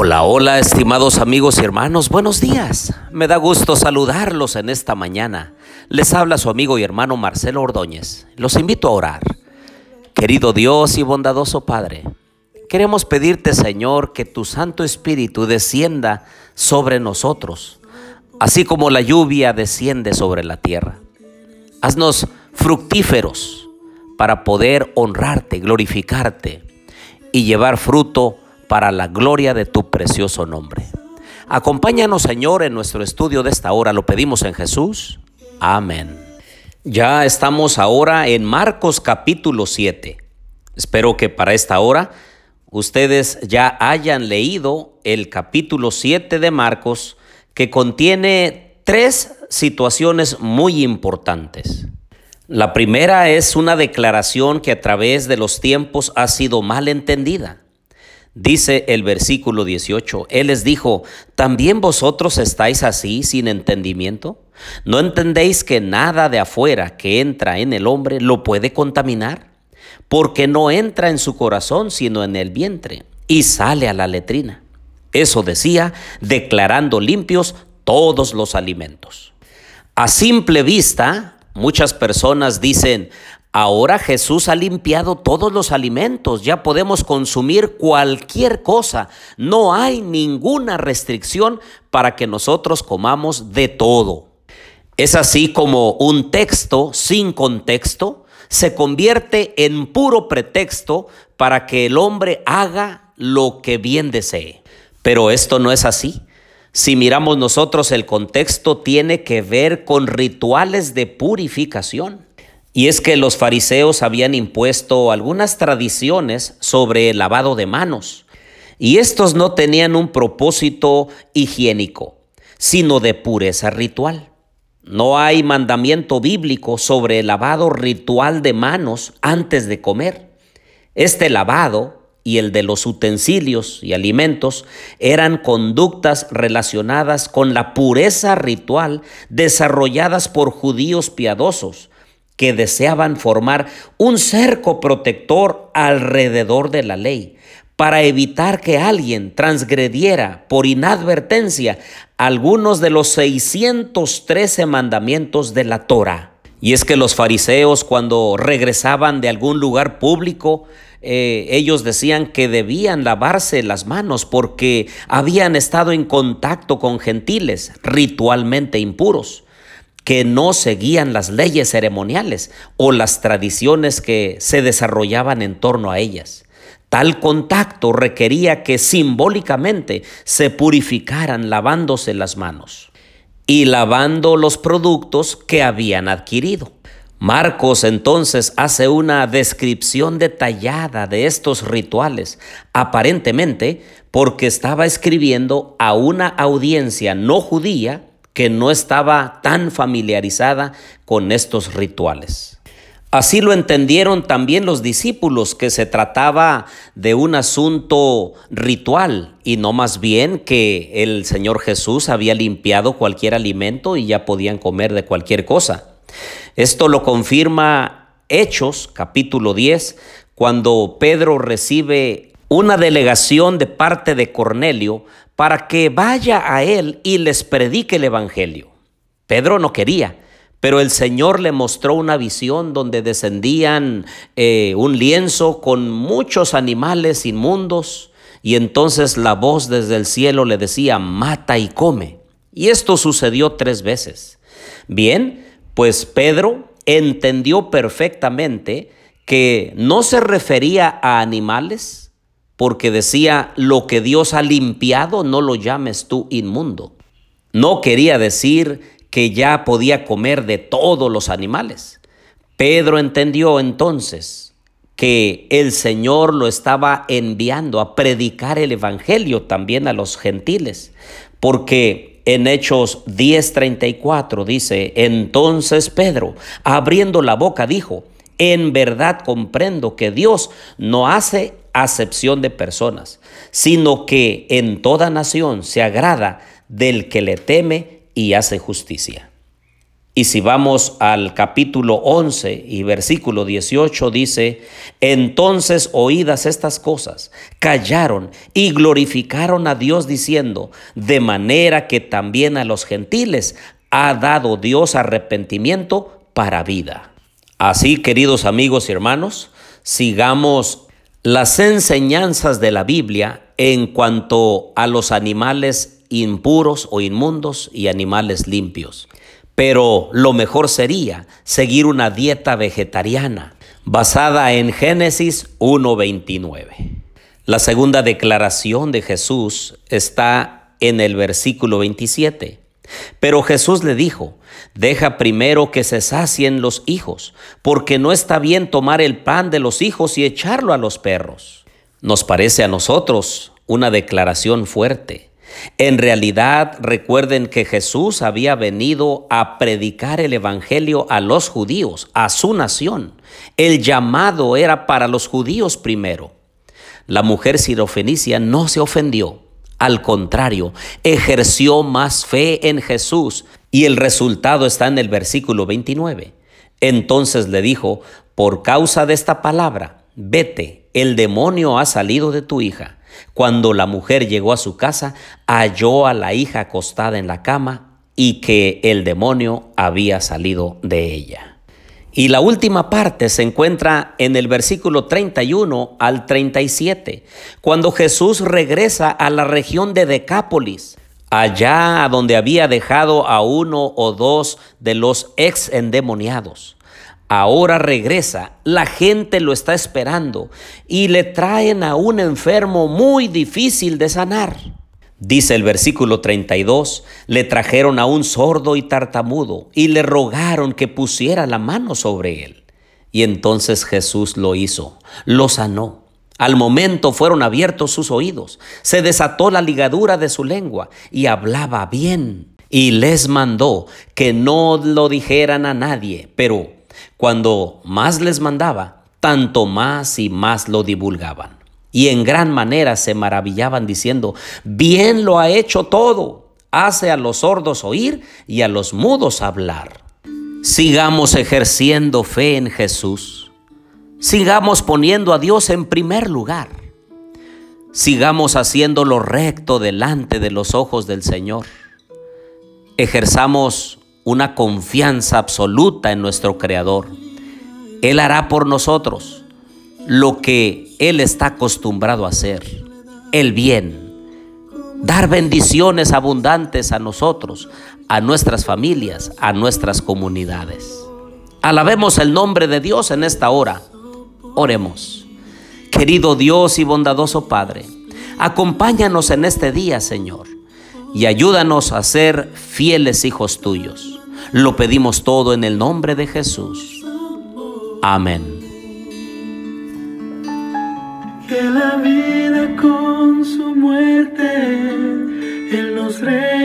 Hola, hola, estimados amigos y hermanos, buenos días. Me da gusto saludarlos en esta mañana. Les habla su amigo y hermano Marcelo Ordóñez. Los invito a orar. Querido Dios y bondadoso Padre, queremos pedirte, Señor, que tu Santo Espíritu descienda sobre nosotros, así como la lluvia desciende sobre la tierra. Haznos fructíferos para poder honrarte, glorificarte y llevar fruto para la gloria de tu precioso nombre. Acompáñanos, Señor, en nuestro estudio de esta hora. Lo pedimos en Jesús. Amén. Ya estamos ahora en Marcos capítulo 7. Espero que para esta hora ustedes ya hayan leído el capítulo 7 de Marcos que contiene tres situaciones muy importantes. La primera es una declaración que a través de los tiempos ha sido mal entendida. Dice el versículo 18, Él les dijo, ¿también vosotros estáis así sin entendimiento? ¿No entendéis que nada de afuera que entra en el hombre lo puede contaminar? Porque no entra en su corazón sino en el vientre y sale a la letrina. Eso decía, declarando limpios todos los alimentos. A simple vista, muchas personas dicen, Ahora Jesús ha limpiado todos los alimentos, ya podemos consumir cualquier cosa, no hay ninguna restricción para que nosotros comamos de todo. Es así como un texto sin contexto se convierte en puro pretexto para que el hombre haga lo que bien desee. Pero esto no es así. Si miramos nosotros el contexto tiene que ver con rituales de purificación. Y es que los fariseos habían impuesto algunas tradiciones sobre el lavado de manos, y estos no tenían un propósito higiénico, sino de pureza ritual. No hay mandamiento bíblico sobre el lavado ritual de manos antes de comer. Este lavado y el de los utensilios y alimentos eran conductas relacionadas con la pureza ritual desarrolladas por judíos piadosos que deseaban formar un cerco protector alrededor de la ley para evitar que alguien transgrediera por inadvertencia algunos de los 613 mandamientos de la Torah. Y es que los fariseos cuando regresaban de algún lugar público, eh, ellos decían que debían lavarse las manos porque habían estado en contacto con gentiles ritualmente impuros que no seguían las leyes ceremoniales o las tradiciones que se desarrollaban en torno a ellas. Tal contacto requería que simbólicamente se purificaran lavándose las manos y lavando los productos que habían adquirido. Marcos entonces hace una descripción detallada de estos rituales, aparentemente porque estaba escribiendo a una audiencia no judía que no estaba tan familiarizada con estos rituales. Así lo entendieron también los discípulos, que se trataba de un asunto ritual y no más bien que el Señor Jesús había limpiado cualquier alimento y ya podían comer de cualquier cosa. Esto lo confirma Hechos capítulo 10, cuando Pedro recibe una delegación de parte de Cornelio para que vaya a él y les predique el Evangelio. Pedro no quería, pero el Señor le mostró una visión donde descendían eh, un lienzo con muchos animales inmundos y entonces la voz desde el cielo le decía, mata y come. Y esto sucedió tres veces. Bien, pues Pedro entendió perfectamente que no se refería a animales, porque decía, lo que Dios ha limpiado no lo llames tú inmundo. No quería decir que ya podía comer de todos los animales. Pedro entendió entonces que el Señor lo estaba enviando a predicar el Evangelio también a los gentiles, porque en Hechos 10:34 dice, entonces Pedro, abriendo la boca, dijo, en verdad comprendo que Dios no hace acepción de personas, sino que en toda nación se agrada del que le teme y hace justicia. Y si vamos al capítulo 11 y versículo 18 dice, entonces oídas estas cosas, callaron y glorificaron a Dios diciendo, de manera que también a los gentiles ha dado Dios arrepentimiento para vida. Así, queridos amigos y hermanos, sigamos las enseñanzas de la Biblia en cuanto a los animales impuros o inmundos y animales limpios. Pero lo mejor sería seguir una dieta vegetariana basada en Génesis 1.29. La segunda declaración de Jesús está en el versículo 27. Pero Jesús le dijo, deja primero que se sacien los hijos, porque no está bien tomar el pan de los hijos y echarlo a los perros. Nos parece a nosotros una declaración fuerte. En realidad, recuerden que Jesús había venido a predicar el Evangelio a los judíos, a su nación. El llamado era para los judíos primero. La mujer sirofenicia no se ofendió. Al contrario, ejerció más fe en Jesús y el resultado está en el versículo 29. Entonces le dijo, por causa de esta palabra, vete, el demonio ha salido de tu hija. Cuando la mujer llegó a su casa, halló a la hija acostada en la cama y que el demonio había salido de ella. Y la última parte se encuentra en el versículo 31 al 37, cuando Jesús regresa a la región de Decápolis, allá a donde había dejado a uno o dos de los ex endemoniados. Ahora regresa, la gente lo está esperando y le traen a un enfermo muy difícil de sanar. Dice el versículo 32, le trajeron a un sordo y tartamudo y le rogaron que pusiera la mano sobre él. Y entonces Jesús lo hizo, lo sanó. Al momento fueron abiertos sus oídos, se desató la ligadura de su lengua y hablaba bien. Y les mandó que no lo dijeran a nadie, pero cuando más les mandaba, tanto más y más lo divulgaban. Y en gran manera se maravillaban diciendo, bien lo ha hecho todo, hace a los sordos oír y a los mudos hablar. Sigamos ejerciendo fe en Jesús. Sigamos poniendo a Dios en primer lugar. Sigamos haciendo lo recto delante de los ojos del Señor. Ejerzamos una confianza absoluta en nuestro Creador. Él hará por nosotros lo que Él está acostumbrado a hacer, el bien, dar bendiciones abundantes a nosotros, a nuestras familias, a nuestras comunidades. Alabemos el nombre de Dios en esta hora. Oremos. Querido Dios y bondadoso Padre, acompáñanos en este día, Señor, y ayúdanos a ser fieles hijos tuyos. Lo pedimos todo en el nombre de Jesús. Amén. Que la vida con su muerte Él nos regaló.